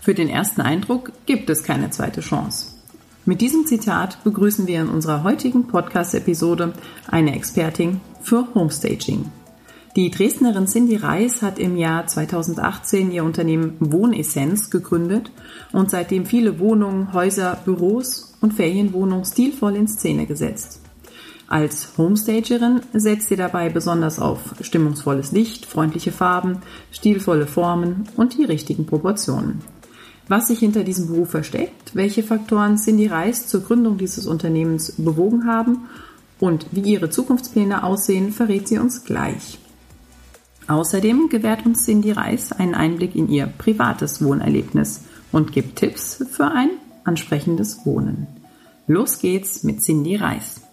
Für den ersten Eindruck gibt es keine zweite Chance. Mit diesem Zitat begrüßen wir in unserer heutigen Podcast-Episode eine Expertin für Homestaging. Die Dresdnerin Cindy Reis hat im Jahr 2018 ihr Unternehmen Wohnessenz gegründet und seitdem viele Wohnungen, Häuser, Büros und Ferienwohnungen stilvoll in Szene gesetzt. Als Homestagerin setzt sie dabei besonders auf stimmungsvolles Licht, freundliche Farben, stilvolle Formen und die richtigen Proportionen. Was sich hinter diesem Beruf versteckt, welche Faktoren Cindy Reis zur Gründung dieses Unternehmens bewogen haben und wie ihre Zukunftspläne aussehen, verrät sie uns gleich. Außerdem gewährt uns Cindy Reis einen Einblick in ihr privates Wohnerlebnis und gibt Tipps für ein ansprechendes Wohnen. Los geht's mit Cindy Reis.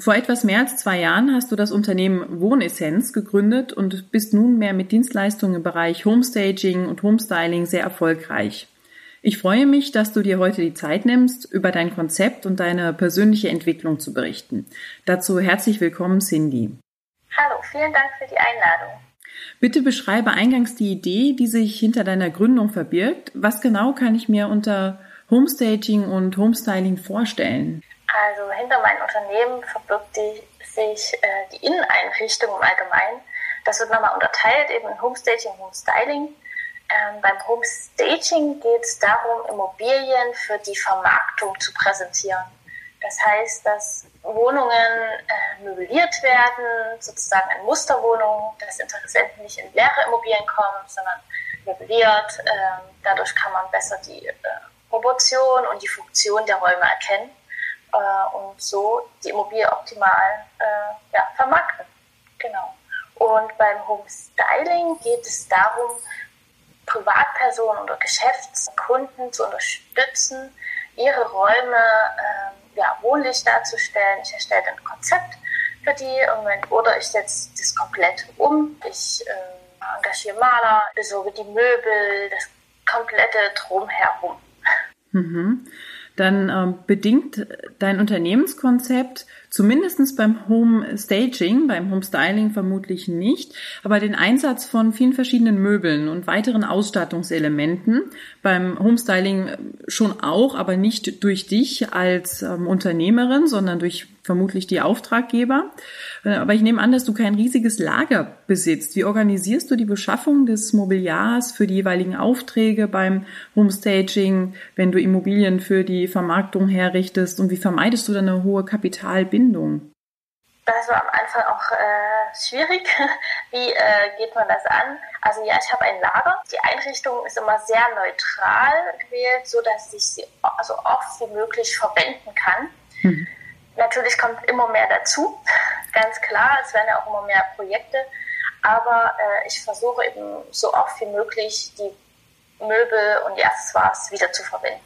Vor etwas mehr als zwei Jahren hast du das Unternehmen Wohnessenz gegründet und bist nunmehr mit Dienstleistungen im Bereich Homestaging und Homestyling sehr erfolgreich. Ich freue mich, dass du dir heute die Zeit nimmst, über dein Konzept und deine persönliche Entwicklung zu berichten. Dazu herzlich willkommen, Cindy. Hallo, vielen Dank für die Einladung. Bitte beschreibe eingangs die Idee, die sich hinter deiner Gründung verbirgt. Was genau kann ich mir unter Homestaging und Homestyling vorstellen? Also hinter meinem Unternehmen verbirgt die, sich äh, die Inneneinrichtung im Allgemeinen. Das wird nochmal unterteilt eben in Homestaging und Homestyling. Ähm, beim Homestaging geht es darum, Immobilien für die Vermarktung zu präsentieren. Das heißt, dass Wohnungen äh, möbliert werden, sozusagen in Musterwohnungen, dass Interessenten nicht in leere Immobilien kommen, sondern möbliert. Ähm, dadurch kann man besser die äh, Proportion und die Funktion der Räume erkennen äh, und so die Immobilie optimal äh, ja, vermarkten. Genau. Und beim Homestyling geht es darum, Privatpersonen oder Geschäftskunden zu unterstützen, ihre Räume äh, ja, wohnlich darzustellen. Ich erstelle ein Konzept für die oder ich setze das komplett um. Ich äh, engagiere Maler, besorge die Möbel, das komplette Drumherum. Mhm dann ähm, bedingt dein Unternehmenskonzept zumindestens beim Home Staging, beim Home Styling vermutlich nicht, aber den Einsatz von vielen verschiedenen Möbeln und weiteren Ausstattungselementen. Beim Home Styling äh, schon auch, aber nicht durch dich als ähm, Unternehmerin, sondern durch vermutlich die Auftraggeber. Äh, aber ich nehme an, dass du kein riesiges Lager besitzt. Wie organisierst du die Beschaffung des Mobiliars für die jeweiligen Aufträge beim Homestaging, wenn du Immobilien für die Vermarktung herrichtest? Und wie vermeidest du dann eine hohe Kapitalbindung? Das war am Anfang auch äh, schwierig. Wie äh, geht man das an? Also ja, ich habe ein Lager. Die Einrichtung ist immer sehr neutral gewählt, so dass ich sie so oft wie möglich verwenden kann. Mhm. Natürlich kommt immer mehr dazu, ganz klar. Es werden ja auch immer mehr Projekte. Aber äh, ich versuche eben so oft wie möglich die Möbel und die Accessoires wieder zu verwenden.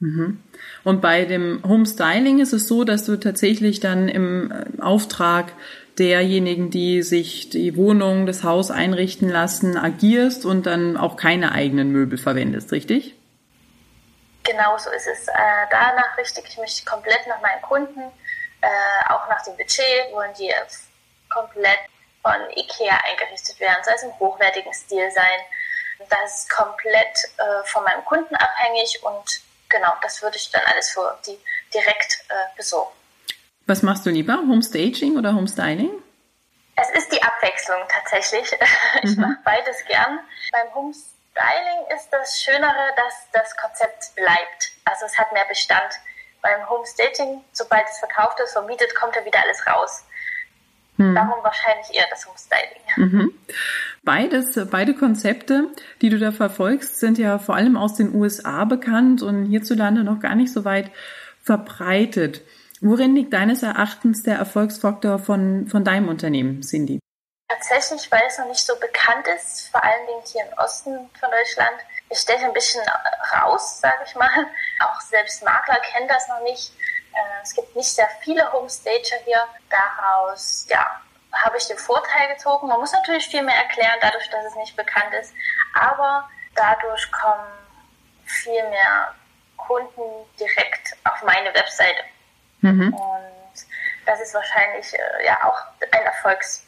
Mhm. Und bei dem Homestyling ist es so, dass du tatsächlich dann im äh, Auftrag derjenigen, die sich die Wohnung, das Haus einrichten lassen, agierst und dann auch keine eigenen Möbel verwendest, richtig? Genau so ist es. Äh, danach richte ich mich komplett nach meinen Kunden äh, auch nach dem Budget wollen die komplett von Ikea eingerichtet werden, soll es im hochwertigen Stil sein. Das ist komplett von meinem Kunden abhängig und genau, das würde ich dann alles für die direkt äh, besorgen. Was machst du lieber, Homestaging oder Homestyling? Es ist die Abwechslung tatsächlich. ich mhm. mache beides gern. Beim Homestyling ist das Schönere, dass das Konzept bleibt. Also es hat mehr Bestand beim Homestaging, sobald es verkauft ist, vermietet, kommt ja wieder alles raus. Hm. Darum wahrscheinlich eher das Homestyling. Mhm. Beides, beide Konzepte, die du da verfolgst, sind ja vor allem aus den USA bekannt und hierzulande noch gar nicht so weit verbreitet. Worin liegt deines Erachtens der Erfolgsfaktor von, von deinem Unternehmen, Cindy? Tatsächlich, weil es noch nicht so bekannt ist, vor allen Dingen hier im Osten von Deutschland, ich steche ein bisschen raus, sage ich mal. Auch selbst Makler kennen das noch nicht. Äh, es gibt nicht sehr viele Homestager hier. Daraus, ja, habe ich den Vorteil gezogen. Man muss natürlich viel mehr erklären, dadurch, dass es nicht bekannt ist. Aber dadurch kommen viel mehr Kunden direkt auf meine Webseite. Mhm. Und das ist wahrscheinlich äh, ja auch ein Erfolgs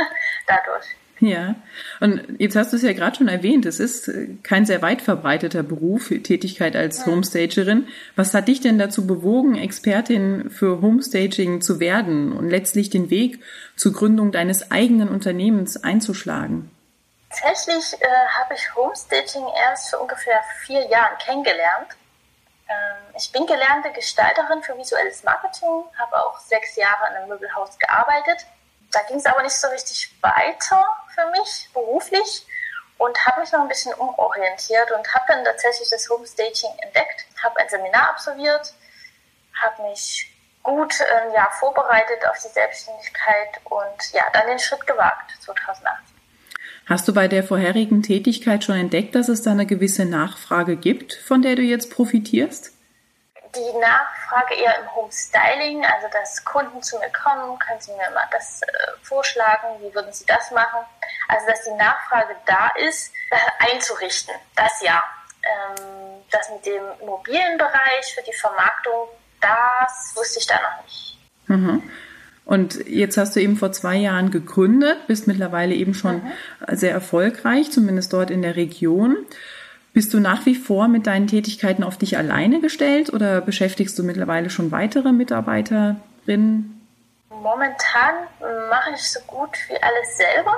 dadurch. Ja, und jetzt hast du es ja gerade schon erwähnt, es ist äh, kein sehr weit verbreiteter Beruf, Tätigkeit als Homestagerin. Was hat dich denn dazu bewogen, Expertin für Homestaging zu werden und letztlich den Weg zur Gründung deines eigenen Unternehmens einzuschlagen? Tatsächlich äh, habe ich Homestaging erst vor ungefähr vier Jahren kennengelernt. Ähm, ich bin gelernte Gestalterin für visuelles Marketing, habe auch sechs Jahre in einem Möbelhaus gearbeitet da ging es aber nicht so richtig weiter für mich beruflich und habe mich noch ein bisschen umorientiert und habe dann tatsächlich das Homestaging entdeckt, habe ein Seminar absolviert, habe mich gut ein Jahr vorbereitet auf die Selbstständigkeit und ja, dann den Schritt gewagt 2018. Hast du bei der vorherigen Tätigkeit schon entdeckt, dass es da eine gewisse Nachfrage gibt, von der du jetzt profitierst? Die Nachfrage eher im Homestyling, also dass Kunden zu mir kommen, können Sie mir mal das äh, vorschlagen, wie würden Sie das machen? Also dass die Nachfrage da ist, äh, einzurichten, das ja. Ähm, das mit dem mobilen Bereich für die Vermarktung, das wusste ich da noch nicht. Mhm. Und jetzt hast du eben vor zwei Jahren gegründet, bist mittlerweile eben schon mhm. sehr erfolgreich, zumindest dort in der Region. Bist du nach wie vor mit deinen Tätigkeiten auf dich alleine gestellt oder beschäftigst du mittlerweile schon weitere Mitarbeiterinnen? Momentan mache ich so gut wie alles selber.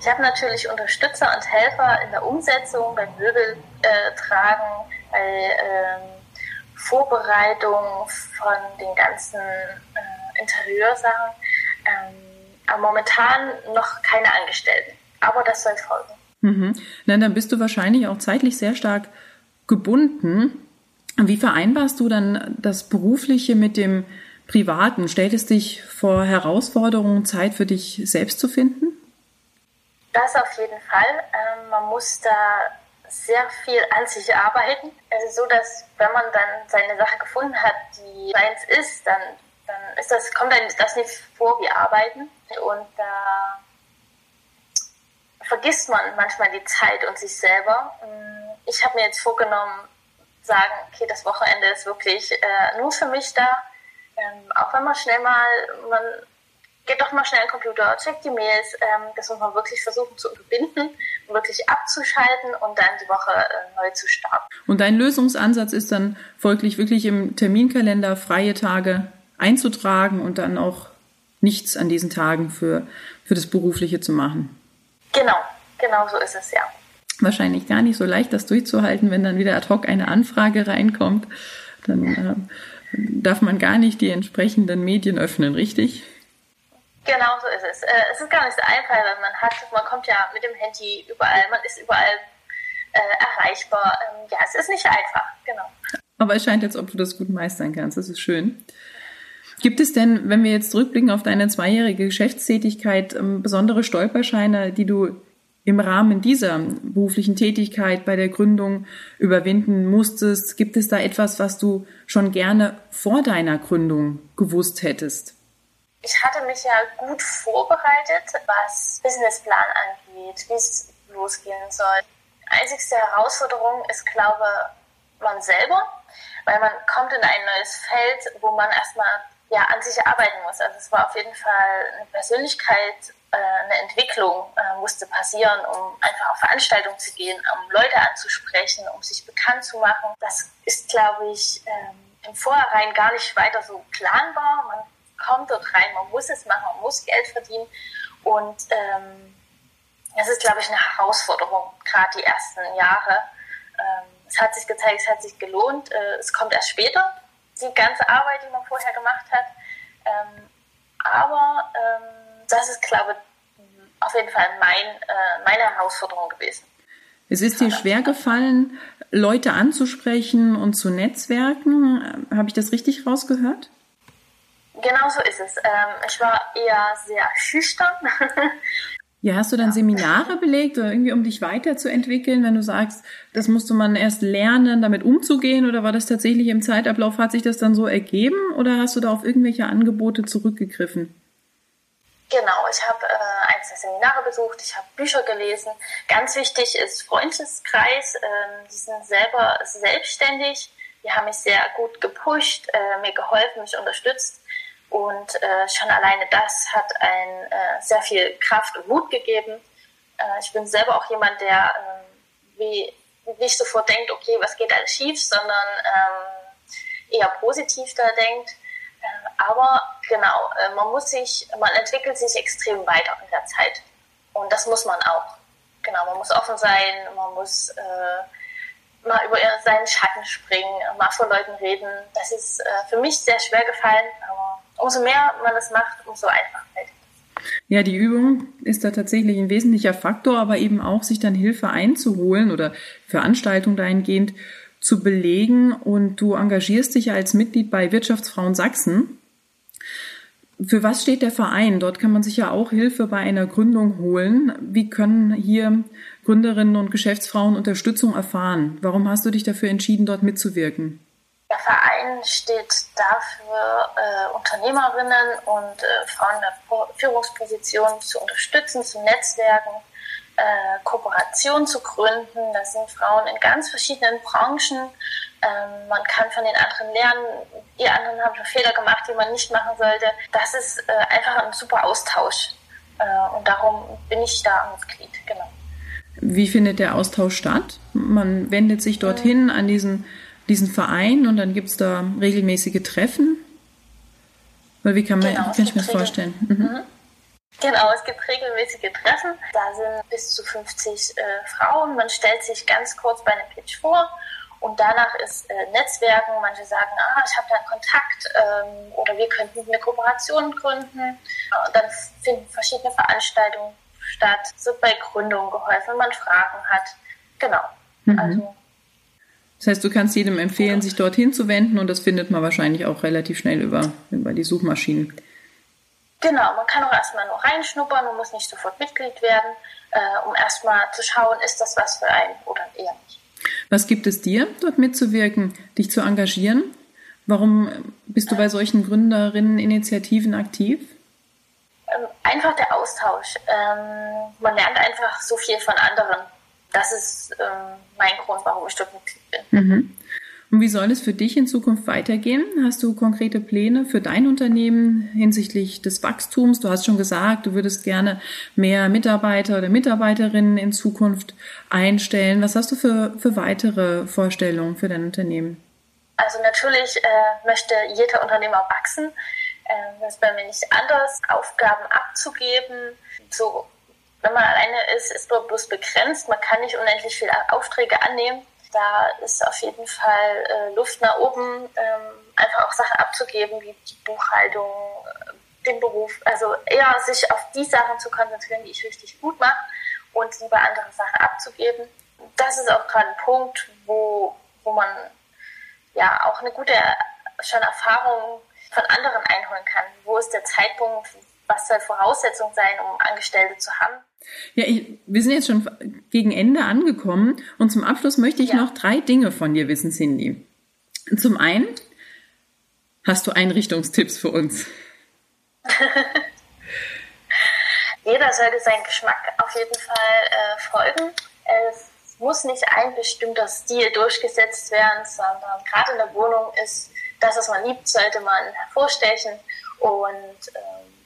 Ich habe natürlich Unterstützer und Helfer in der Umsetzung, beim Möbeltragen, äh, bei ähm, Vorbereitung von den ganzen äh, Interieursachen. Ähm, aber momentan noch keine Angestellten. Aber das soll folgen. Mhm. Na, dann bist du wahrscheinlich auch zeitlich sehr stark gebunden. Wie vereinbarst du dann das Berufliche mit dem Privaten? Stellt es dich vor Herausforderungen, Zeit für dich selbst zu finden? Das auf jeden Fall. Ähm, man muss da sehr viel an sich arbeiten. Ist so, dass wenn man dann seine Sache gefunden hat, die seins ist, dann, dann ist das, kommt einem das nicht vor wie Arbeiten. Und da vergisst man manchmal die Zeit und sich selber. Mm, ich habe mir jetzt vorgenommen, sagen, okay, das Wochenende ist wirklich äh, nur für mich da. Ähm, auch wenn man schnell mal, man geht doch mal schnell in den Computer, checkt die Mails, ähm, das muss man wirklich versuchen zu unterbinden, wirklich abzuschalten und dann die Woche äh, neu zu starten. Und dein Lösungsansatz ist dann folglich wirklich im Terminkalender freie Tage einzutragen und dann auch nichts an diesen Tagen für, für das Berufliche zu machen. Genau, genau so ist es, ja. Wahrscheinlich gar nicht so leicht, das durchzuhalten, wenn dann wieder ad hoc eine Anfrage reinkommt. Dann äh, darf man gar nicht die entsprechenden Medien öffnen, richtig? Genau so ist es. Äh, es ist gar nicht so einfach, weil man hat, man kommt ja mit dem Handy überall, man ist überall äh, erreichbar. Ähm, ja, es ist nicht einfach, genau. Aber es scheint, als ob du das gut meistern kannst. Das ist schön. Gibt es denn, wenn wir jetzt zurückblicken auf deine zweijährige Geschäftstätigkeit, ähm, besondere Stolperscheine, die du im Rahmen dieser beruflichen Tätigkeit bei der Gründung überwinden musstest? Gibt es da etwas, was du schon gerne vor deiner Gründung gewusst hättest? Ich hatte mich ja gut vorbereitet, was Businessplan angeht, wie es losgehen soll. Einzigste Herausforderung ist, glaube man selber, weil man kommt in ein neues Feld, wo man erstmal ja, an sich arbeiten muss. Also es war auf jeden Fall eine Persönlichkeit, äh, eine Entwicklung äh, musste passieren, um einfach auf Veranstaltungen zu gehen, um Leute anzusprechen, um sich bekannt zu machen. Das ist, glaube ich, ähm, im Vorhinein gar nicht weiter so planbar. Man kommt dort rein, man muss es machen, man muss Geld verdienen und ähm, das ist, glaube ich, eine Herausforderung, gerade die ersten Jahre. Ähm, es hat sich gezeigt, es hat sich gelohnt. Äh, es kommt erst später, die ganze Arbeit, die man vorher gemacht hat. Ähm, aber ähm, das ist, glaube ich, auf jeden Fall mein, äh, meine Herausforderung gewesen. Es ist dir schwer gefallen, Leute anzusprechen und zu netzwerken. Habe ich das richtig rausgehört? Genau so ist es. Ähm, ich war eher sehr schüchtern. Ja, hast du dann Seminare belegt oder irgendwie, um dich weiterzuentwickeln, wenn du sagst, das musste man erst lernen, damit umzugehen oder war das tatsächlich im Zeitablauf, hat sich das dann so ergeben oder hast du da auf irgendwelche Angebote zurückgegriffen? Genau, ich habe äh, einzelne Seminare besucht, ich habe Bücher gelesen. Ganz wichtig ist Freundeskreis. Ähm, die sind selber selbstständig. Die haben mich sehr gut gepusht, äh, mir geholfen, mich unterstützt. Und äh, schon alleine das hat ein äh, sehr viel Kraft und Mut gegeben. Äh, ich bin selber auch jemand, der äh, wie, nicht sofort denkt, okay, was geht alles schief, sondern ähm, eher positiv da denkt. Äh, aber genau, äh, man muss sich, man entwickelt sich extrem weiter in der Zeit. Und das muss man auch. Genau, man muss offen sein, man muss äh, mal über seinen Schatten springen, mal vor Leuten reden. Das ist äh, für mich sehr schwer gefallen, aber umso mehr man das macht, umso einfacher fällt ja, die Übung ist da tatsächlich ein wesentlicher Faktor, aber eben auch sich dann Hilfe einzuholen oder Veranstaltungen dahingehend zu belegen. Und du engagierst dich ja als Mitglied bei Wirtschaftsfrauen Sachsen. Für was steht der Verein? Dort kann man sich ja auch Hilfe bei einer Gründung holen. Wie können hier Gründerinnen und Geschäftsfrauen Unterstützung erfahren? Warum hast du dich dafür entschieden, dort mitzuwirken? Der Verein steht dafür, äh, Unternehmerinnen und äh, Frauen in der Führungsposition zu unterstützen, zu netzwerken, äh, Kooperationen zu gründen. Das sind Frauen in ganz verschiedenen Branchen. Ähm, man kann von den anderen lernen. Die anderen haben schon Fehler gemacht, die man nicht machen sollte. Das ist äh, einfach ein super Austausch. Äh, und darum bin ich da Mitglied, genau. Wie findet der Austausch statt? Man wendet sich dorthin an diesen diesen Verein und dann gibt es da regelmäßige Treffen? Oder wie kann, man, genau, kann ich mir das vorstellen? Mhm. Mhm. Genau, es gibt regelmäßige Treffen. Da sind bis zu 50 äh, Frauen. Man stellt sich ganz kurz bei einem Pitch vor und danach ist äh, Netzwerken. Manche sagen, ah, ich habe da einen Kontakt ähm, oder wir könnten eine Kooperation gründen. Und dann finden verschiedene Veranstaltungen statt. So bei Gründungen geholfen, wenn man Fragen hat. Genau. Mhm. Also das heißt, du kannst jedem empfehlen, sich dorthin zu wenden und das findet man wahrscheinlich auch relativ schnell über, über die Suchmaschinen. Genau, man kann auch erstmal nur reinschnuppern, man muss nicht sofort Mitglied werden, äh, um erstmal zu schauen, ist das was für einen oder eher nicht. Was gibt es dir, dort mitzuwirken, dich zu engagieren? Warum bist du bei solchen Gründerinnen-Initiativen aktiv? Ähm, einfach der Austausch. Ähm, man lernt einfach so viel von anderen das ist ähm, mein Grund, warum ich dort Mitglied bin. Mhm. Und wie soll es für dich in Zukunft weitergehen? Hast du konkrete Pläne für dein Unternehmen hinsichtlich des Wachstums? Du hast schon gesagt, du würdest gerne mehr Mitarbeiter oder Mitarbeiterinnen in Zukunft einstellen. Was hast du für, für weitere Vorstellungen für dein Unternehmen? Also natürlich äh, möchte jeder Unternehmer wachsen. Ähm, das ist bei mir nicht anders, Aufgaben abzugeben, so wenn man alleine ist, ist man bloß begrenzt. Man kann nicht unendlich viele Aufträge annehmen. Da ist auf jeden Fall äh, Luft nach oben, ähm, einfach auch Sachen abzugeben, wie die Buchhaltung, äh, den Beruf. Also eher sich auf die Sachen zu konzentrieren, die ich richtig gut mache und lieber andere Sachen abzugeben. Das ist auch gerade ein Punkt, wo, wo man ja auch eine gute schon Erfahrung von anderen einholen kann. Wo ist der Zeitpunkt, was soll Voraussetzung sein, um Angestellte zu haben? Ja, ich, wir sind jetzt schon gegen Ende angekommen und zum Abschluss möchte ich ja. noch drei Dinge von dir wissen, Cindy. Zum einen, hast du Einrichtungstipps für uns? Jeder sollte seinen Geschmack auf jeden Fall äh, folgen. Es muss nicht ein bestimmter Stil durchgesetzt werden, sondern gerade in der Wohnung ist das, was man liebt, sollte man hervorstechen. Und ähm,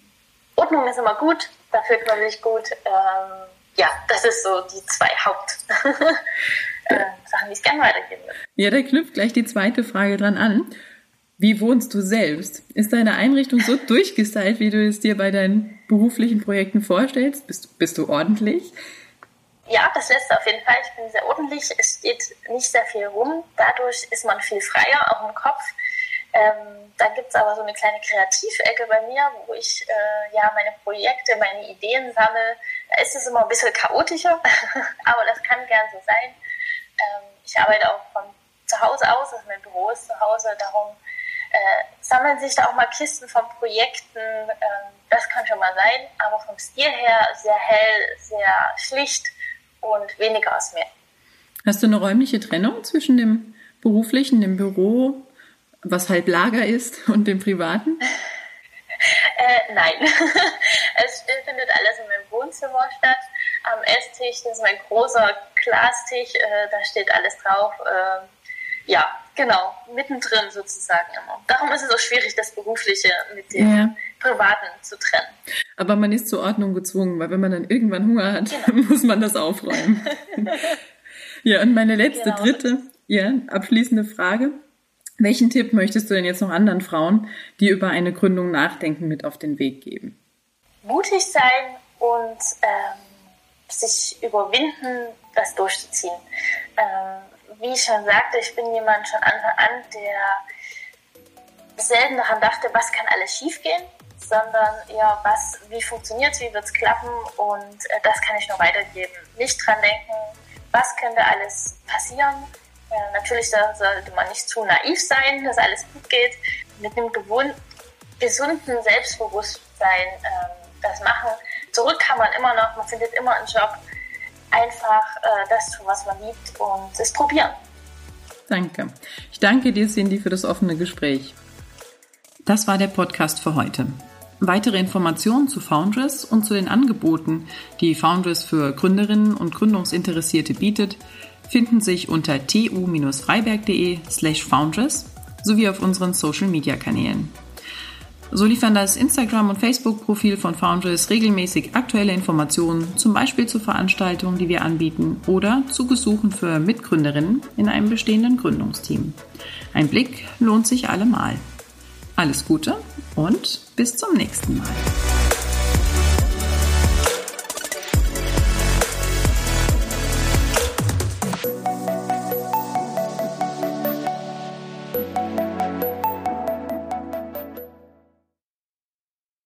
Ordnung ist immer gut, da fühlt man sich gut. Ähm, ja, das ist so die zwei Hauptsachen, äh, die ich gerne weitergeben würde. Ja, da knüpft gleich die zweite Frage dran an. Wie wohnst du selbst? Ist deine Einrichtung so durchgestylt, wie du es dir bei deinen beruflichen Projekten vorstellst? Bist, bist du ordentlich? Ja, das letzte auf jeden Fall. Ich bin sehr ordentlich. Es steht nicht sehr viel rum. Dadurch ist man viel freier, auch im Kopf. Ähm, da gibt es aber so eine kleine Kreativecke bei mir, wo ich äh, ja meine Projekte, meine Ideen sammle. Da ist es immer ein bisschen chaotischer, aber das kann gern so sein. Ähm, ich arbeite auch von zu Hause aus, also mein Büro ist zu Hause, darum äh, sammeln sich da auch mal Kisten von Projekten. Ähm, das kann schon mal sein, aber vom Stil her sehr hell, sehr schlicht und weniger aus mehr. Hast du eine räumliche Trennung zwischen dem beruflichen, dem Büro, was halb Lager ist, und dem privaten? äh, nein, es findet alles in meinem Wohnzimmer statt. Am Esstisch, das ist mein großer Glastisch, äh, da steht alles drauf. Äh, ja, genau, mittendrin sozusagen immer. Darum ist es auch schwierig, das Berufliche mit dem ja. Privaten zu trennen. Aber man ist zur Ordnung gezwungen, weil wenn man dann irgendwann Hunger hat, genau. muss man das aufräumen. ja, und meine letzte, genau. dritte, ja, abschließende Frage. Welchen Tipp möchtest du denn jetzt noch anderen Frauen, die über eine Gründung nachdenken, mit auf den Weg geben? Mutig sein und ähm, sich überwinden, das durchzuziehen. Ähm, wie ich schon sagte, ich bin jemand schon Anfang an, der selten daran dachte, was kann alles schiefgehen, sondern ja, was, wie funktioniert es, wie wird es klappen und äh, das kann ich nur weitergeben. Nicht dran denken, was könnte alles passieren. Natürlich sollte man nicht zu naiv sein, dass alles gut geht. Mit einem gewohnt, gesunden Selbstbewusstsein äh, das machen. Zurück kann man immer noch, man findet immer einen Job einfach äh, das tun, was man liebt und es probieren. Danke. Ich danke dir, Cindy, für das offene Gespräch. Das war der Podcast für heute. Weitere Informationen zu Foundress und zu den Angeboten, die Foundress für Gründerinnen und Gründungsinteressierte bietet, finden sich unter tu-freiberg.de slash foundress sowie auf unseren Social-Media-Kanälen. So liefern das Instagram- und Facebook-Profil von Foundress regelmäßig aktuelle Informationen, zum Beispiel zu Veranstaltungen, die wir anbieten oder zu Gesuchen für Mitgründerinnen in einem bestehenden Gründungsteam. Ein Blick lohnt sich allemal. Alles Gute und bis zum nächsten Mal.